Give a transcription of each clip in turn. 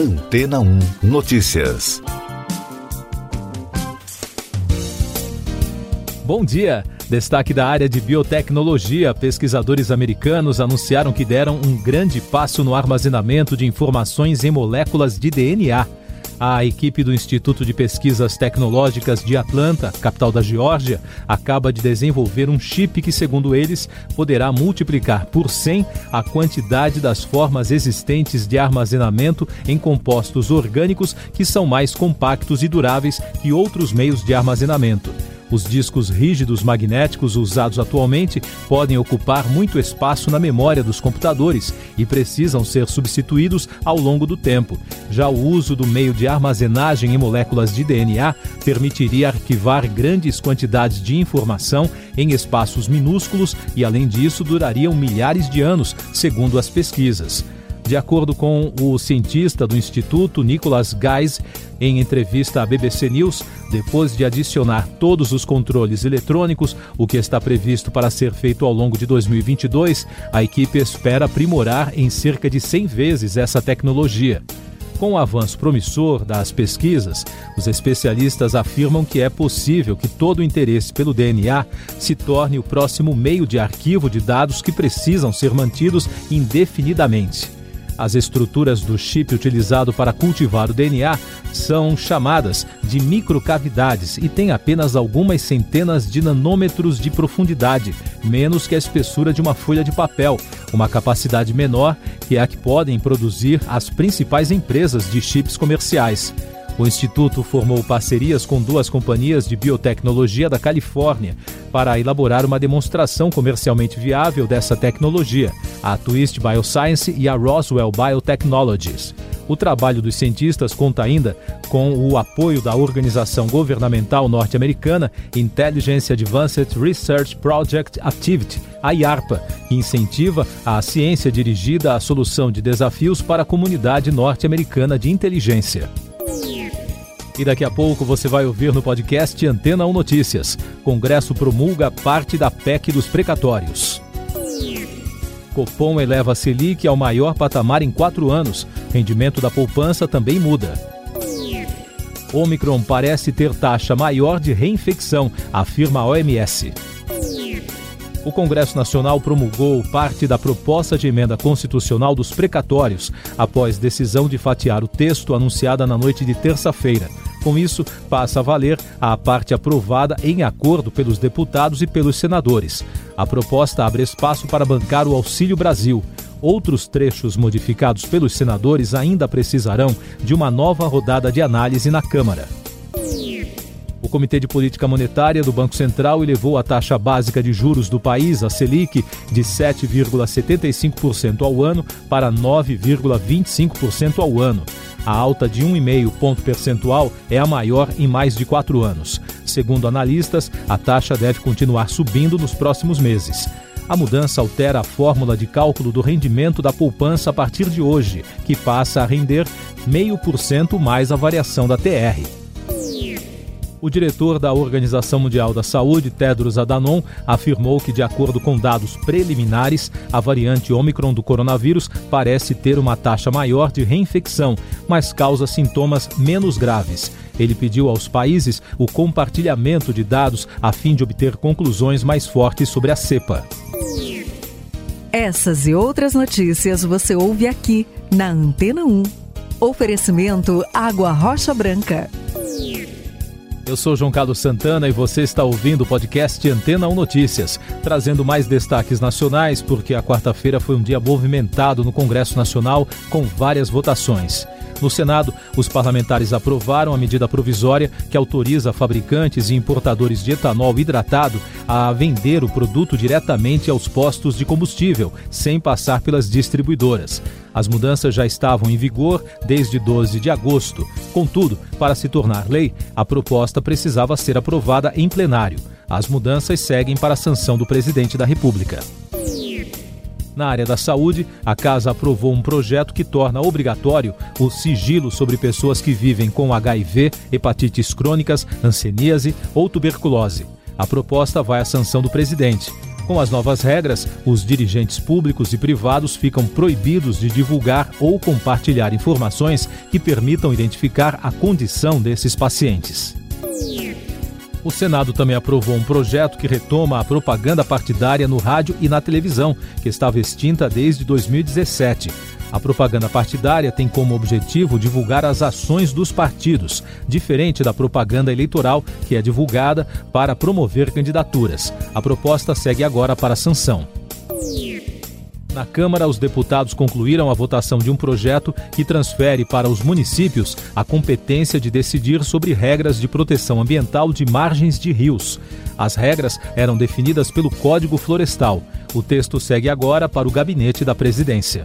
Antena 1 Notícias. Bom dia. Destaque da área de biotecnologia: pesquisadores americanos anunciaram que deram um grande passo no armazenamento de informações em moléculas de DNA. A equipe do Instituto de Pesquisas Tecnológicas de Atlanta, capital da Geórgia, acaba de desenvolver um chip que, segundo eles, poderá multiplicar por 100 a quantidade das formas existentes de armazenamento em compostos orgânicos que são mais compactos e duráveis que outros meios de armazenamento. Os discos rígidos magnéticos usados atualmente podem ocupar muito espaço na memória dos computadores e precisam ser substituídos ao longo do tempo. Já o uso do meio de armazenagem em moléculas de DNA permitiria arquivar grandes quantidades de informação em espaços minúsculos e, além disso, durariam milhares de anos, segundo as pesquisas. De acordo com o cientista do Instituto, Nicholas Geis, em entrevista à BBC News, depois de adicionar todos os controles eletrônicos, o que está previsto para ser feito ao longo de 2022, a equipe espera aprimorar em cerca de 100 vezes essa tecnologia. Com o avanço promissor das pesquisas, os especialistas afirmam que é possível que todo o interesse pelo DNA se torne o próximo meio de arquivo de dados que precisam ser mantidos indefinidamente. As estruturas do chip utilizado para cultivar o DNA são chamadas de microcavidades e têm apenas algumas centenas de nanômetros de profundidade, menos que a espessura de uma folha de papel, uma capacidade menor que é a que podem produzir as principais empresas de chips comerciais. O Instituto formou parcerias com duas companhias de biotecnologia da Califórnia para elaborar uma demonstração comercialmente viável dessa tecnologia, a Twist Bioscience e a Roswell Biotechnologies. O trabalho dos cientistas conta ainda com o apoio da organização governamental norte-americana Intelligence Advanced Research Project Activity, a IARPA, que incentiva a ciência dirigida à solução de desafios para a comunidade norte-americana de inteligência. E daqui a pouco você vai ouvir no podcast Antena 1 Notícias. Congresso promulga parte da PEC dos precatórios. Copom eleva a Selic ao maior patamar em quatro anos. Rendimento da poupança também muda. Omicron parece ter taxa maior de reinfecção, afirma a OMS. O Congresso Nacional promulgou parte da proposta de emenda constitucional dos precatórios, após decisão de fatiar o texto anunciada na noite de terça-feira. Com isso, passa a valer a parte aprovada em acordo pelos deputados e pelos senadores. A proposta abre espaço para bancar o Auxílio Brasil. Outros trechos modificados pelos senadores ainda precisarão de uma nova rodada de análise na Câmara. Comitê de Política Monetária do Banco Central elevou a taxa básica de juros do país, a Selic, de 7,75% ao ano para 9,25% ao ano. A alta de 1,5 ponto percentual é a maior em mais de quatro anos. Segundo analistas, a taxa deve continuar subindo nos próximos meses. A mudança altera a fórmula de cálculo do rendimento da poupança a partir de hoje, que passa a render 0,5% mais a variação da TR. O diretor da Organização Mundial da Saúde, Tedros Adhanom, afirmou que, de acordo com dados preliminares, a variante Omicron do coronavírus parece ter uma taxa maior de reinfecção, mas causa sintomas menos graves. Ele pediu aos países o compartilhamento de dados a fim de obter conclusões mais fortes sobre a cepa. Essas e outras notícias você ouve aqui na Antena 1. Oferecimento Água Rocha Branca. Eu sou João Carlos Santana e você está ouvindo o podcast Antena 1 Notícias, trazendo mais destaques nacionais, porque a quarta-feira foi um dia movimentado no Congresso Nacional com várias votações. No Senado, os parlamentares aprovaram a medida provisória que autoriza fabricantes e importadores de etanol hidratado a vender o produto diretamente aos postos de combustível, sem passar pelas distribuidoras. As mudanças já estavam em vigor desde 12 de agosto. Contudo, para se tornar lei, a proposta precisava ser aprovada em plenário. As mudanças seguem para a sanção do presidente da República. Na área da saúde, a Casa aprovou um projeto que torna obrigatório o sigilo sobre pessoas que vivem com HIV, hepatites crônicas, hanseníase ou tuberculose. A proposta vai à sanção do presidente. Com as novas regras, os dirigentes públicos e privados ficam proibidos de divulgar ou compartilhar informações que permitam identificar a condição desses pacientes. O Senado também aprovou um projeto que retoma a propaganda partidária no rádio e na televisão, que estava extinta desde 2017. A propaganda partidária tem como objetivo divulgar as ações dos partidos, diferente da propaganda eleitoral, que é divulgada para promover candidaturas. A proposta segue agora para sanção. Na Câmara, os deputados concluíram a votação de um projeto que transfere para os municípios a competência de decidir sobre regras de proteção ambiental de margens de rios. As regras eram definidas pelo Código Florestal. O texto segue agora para o gabinete da presidência.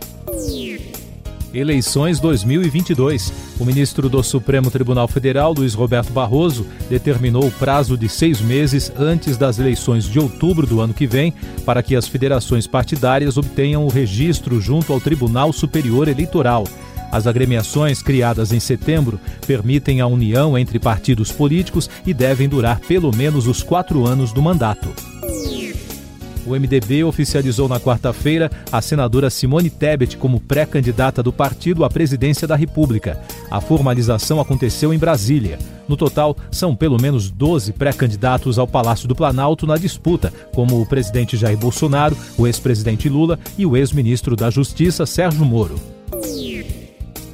Eleições 2022. O ministro do Supremo Tribunal Federal, Luiz Roberto Barroso, determinou o prazo de seis meses antes das eleições de outubro do ano que vem para que as federações partidárias obtenham o registro junto ao Tribunal Superior Eleitoral. As agremiações criadas em setembro permitem a união entre partidos políticos e devem durar pelo menos os quatro anos do mandato. O MDB oficializou na quarta-feira a senadora Simone Tebet como pré-candidata do partido à presidência da República. A formalização aconteceu em Brasília. No total, são pelo menos 12 pré-candidatos ao Palácio do Planalto na disputa, como o presidente Jair Bolsonaro, o ex-presidente Lula e o ex-ministro da Justiça Sérgio Moro.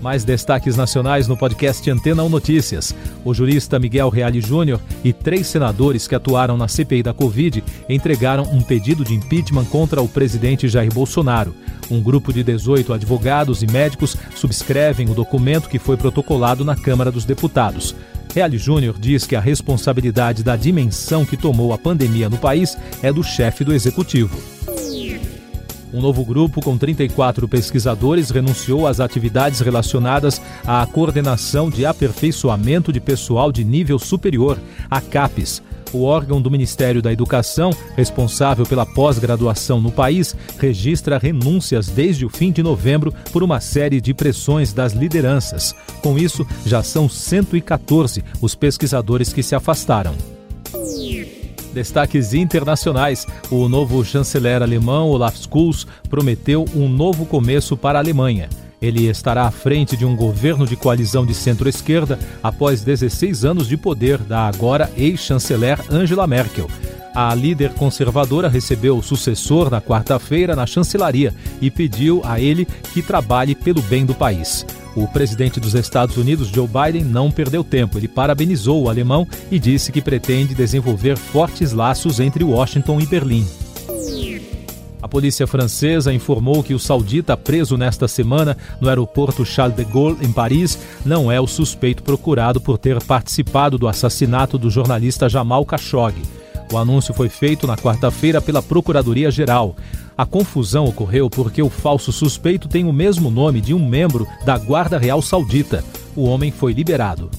Mais destaques nacionais no podcast Antena 1 Notícias. O jurista Miguel Reale Júnior e três senadores que atuaram na CPI da Covid entregaram um pedido de impeachment contra o presidente Jair Bolsonaro. Um grupo de 18 advogados e médicos subscrevem o documento que foi protocolado na Câmara dos Deputados. Reale Júnior diz que a responsabilidade da dimensão que tomou a pandemia no país é do chefe do executivo. Um novo grupo com 34 pesquisadores renunciou às atividades relacionadas à coordenação de aperfeiçoamento de pessoal de nível superior, a CAPES. O órgão do Ministério da Educação, responsável pela pós-graduação no país, registra renúncias desde o fim de novembro por uma série de pressões das lideranças. Com isso, já são 114 os pesquisadores que se afastaram. Destaques internacionais. O novo chanceler alemão Olaf Scholz prometeu um novo começo para a Alemanha. Ele estará à frente de um governo de coalizão de centro-esquerda após 16 anos de poder da agora ex-chanceler Angela Merkel. A líder conservadora recebeu o sucessor na quarta-feira na chancelaria e pediu a ele que trabalhe pelo bem do país. O presidente dos Estados Unidos, Joe Biden, não perdeu tempo. Ele parabenizou o alemão e disse que pretende desenvolver fortes laços entre Washington e Berlim. A polícia francesa informou que o saudita preso nesta semana no aeroporto Charles de Gaulle, em Paris, não é o suspeito procurado por ter participado do assassinato do jornalista Jamal Khashoggi. O anúncio foi feito na quarta-feira pela Procuradoria-Geral. A confusão ocorreu porque o falso suspeito tem o mesmo nome de um membro da Guarda Real Saudita. O homem foi liberado.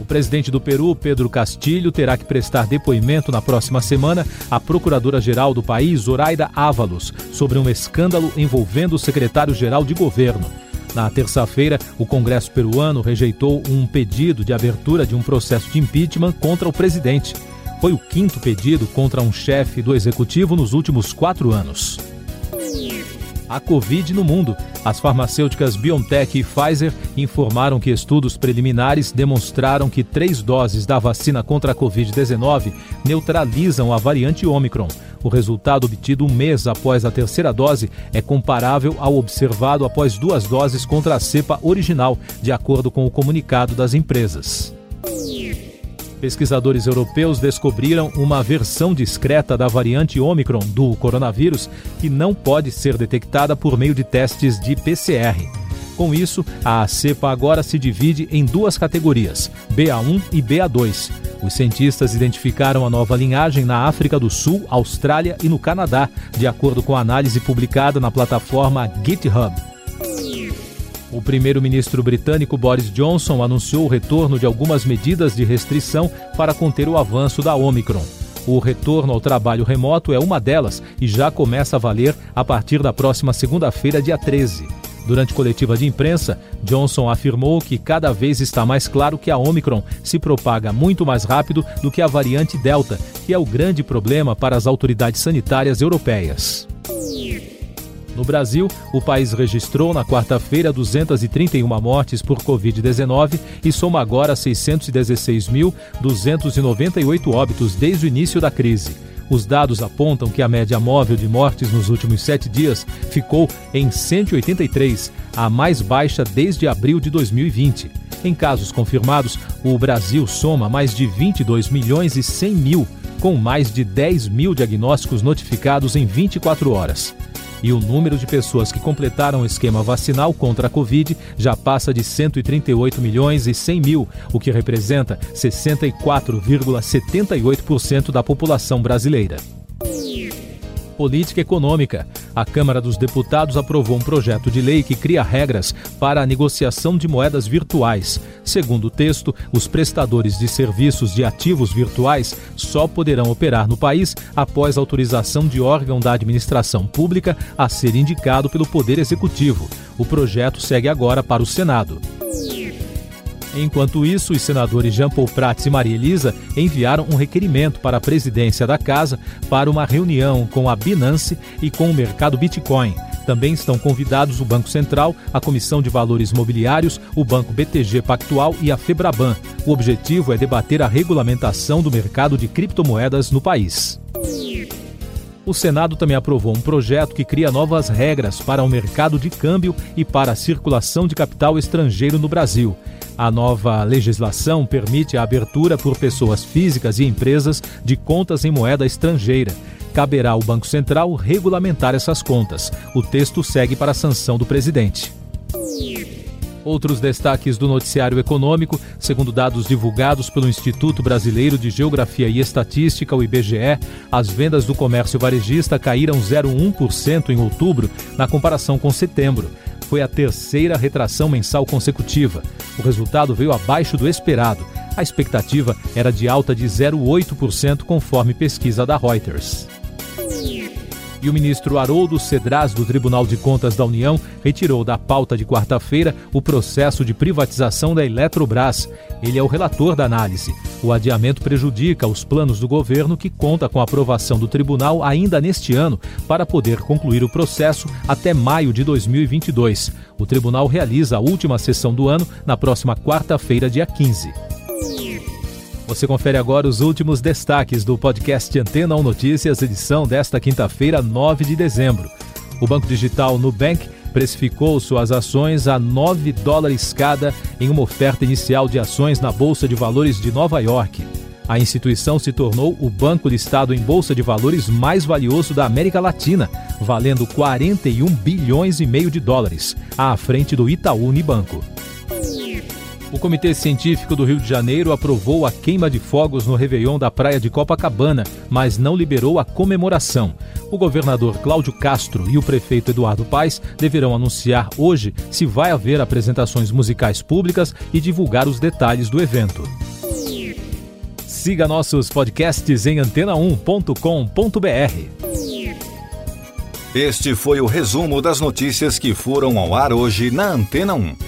O presidente do Peru, Pedro Castilho, terá que prestar depoimento na próxima semana à procuradora-geral do país, Zoraida Ávalos, sobre um escândalo envolvendo o secretário-geral de governo. Na terça-feira, o Congresso peruano rejeitou um pedido de abertura de um processo de impeachment contra o presidente foi o quinto pedido contra um chefe do executivo nos últimos quatro anos. A Covid no mundo. As farmacêuticas BioNTech e Pfizer informaram que estudos preliminares demonstraram que três doses da vacina contra a Covid-19 neutralizam a variante Omicron. O resultado obtido um mês após a terceira dose é comparável ao observado após duas doses contra a cepa original, de acordo com o comunicado das empresas. Pesquisadores europeus descobriram uma versão discreta da variante Omicron do coronavírus que não pode ser detectada por meio de testes de PCR. Com isso, a cepa agora se divide em duas categorias, BA1 e BA2. Os cientistas identificaram a nova linhagem na África do Sul, Austrália e no Canadá, de acordo com a análise publicada na plataforma GitHub. O primeiro-ministro britânico Boris Johnson anunciou o retorno de algumas medidas de restrição para conter o avanço da Omicron. O retorno ao trabalho remoto é uma delas e já começa a valer a partir da próxima segunda-feira, dia 13. Durante coletiva de imprensa, Johnson afirmou que cada vez está mais claro que a Omicron se propaga muito mais rápido do que a variante Delta, que é o grande problema para as autoridades sanitárias europeias. No Brasil, o país registrou na quarta-feira 231 mortes por Covid-19 e soma agora 616.298 óbitos desde o início da crise. Os dados apontam que a média móvel de mortes nos últimos sete dias ficou em 183, a mais baixa desde abril de 2020. Em casos confirmados, o Brasil soma mais de 22 milhões e 100 mil, com mais de 10 mil diagnósticos notificados em 24 horas. E o número de pessoas que completaram o esquema vacinal contra a Covid já passa de 138 milhões e 100 mil, o que representa 64,78% da população brasileira. Política Econômica. A Câmara dos Deputados aprovou um projeto de lei que cria regras para a negociação de moedas virtuais. Segundo o texto, os prestadores de serviços de ativos virtuais só poderão operar no país após autorização de órgão da administração pública a ser indicado pelo Poder Executivo. O projeto segue agora para o Senado. Enquanto isso, os senadores Jean Paul Prats e Maria Elisa enviaram um requerimento para a presidência da Casa para uma reunião com a Binance e com o mercado Bitcoin. Também estão convidados o Banco Central, a Comissão de Valores Mobiliários, o Banco BTG Pactual e a Febraban. O objetivo é debater a regulamentação do mercado de criptomoedas no país. O Senado também aprovou um projeto que cria novas regras para o mercado de câmbio e para a circulação de capital estrangeiro no Brasil. A nova legislação permite a abertura por pessoas físicas e empresas de contas em moeda estrangeira. Caberá ao Banco Central regulamentar essas contas. O texto segue para a sanção do presidente. Outros destaques do noticiário econômico, segundo dados divulgados pelo Instituto Brasileiro de Geografia e Estatística, o IBGE, as vendas do comércio varejista caíram 0,1% em outubro na comparação com setembro foi a terceira retração mensal consecutiva. O resultado veio abaixo do esperado. A expectativa era de alta de 0,8%, conforme pesquisa da Reuters. E o ministro Haroldo Cedras, do Tribunal de Contas da União, retirou da pauta de quarta-feira o processo de privatização da Eletrobras. Ele é o relator da análise. O adiamento prejudica os planos do governo, que conta com a aprovação do tribunal ainda neste ano para poder concluir o processo até maio de 2022. O tribunal realiza a última sessão do ano na próxima quarta-feira, dia 15. Você confere agora os últimos destaques do podcast Antena 1 Notícias, edição desta quinta-feira, 9 de dezembro. O banco digital Nubank precificou suas ações a 9 dólares cada em uma oferta inicial de ações na Bolsa de Valores de Nova York. A instituição se tornou o banco listado em bolsa de valores mais valioso da América Latina, valendo 41 bilhões e meio de dólares, à frente do Itaú Unibanco. O Comitê Científico do Rio de Janeiro aprovou a queima de fogos no Réveillon da praia de Copacabana, mas não liberou a comemoração. O governador Cláudio Castro e o prefeito Eduardo Paes deverão anunciar hoje se vai haver apresentações musicais públicas e divulgar os detalhes do evento. Siga nossos podcasts em antena1.com.br. Este foi o resumo das notícias que foram ao ar hoje na Antena 1.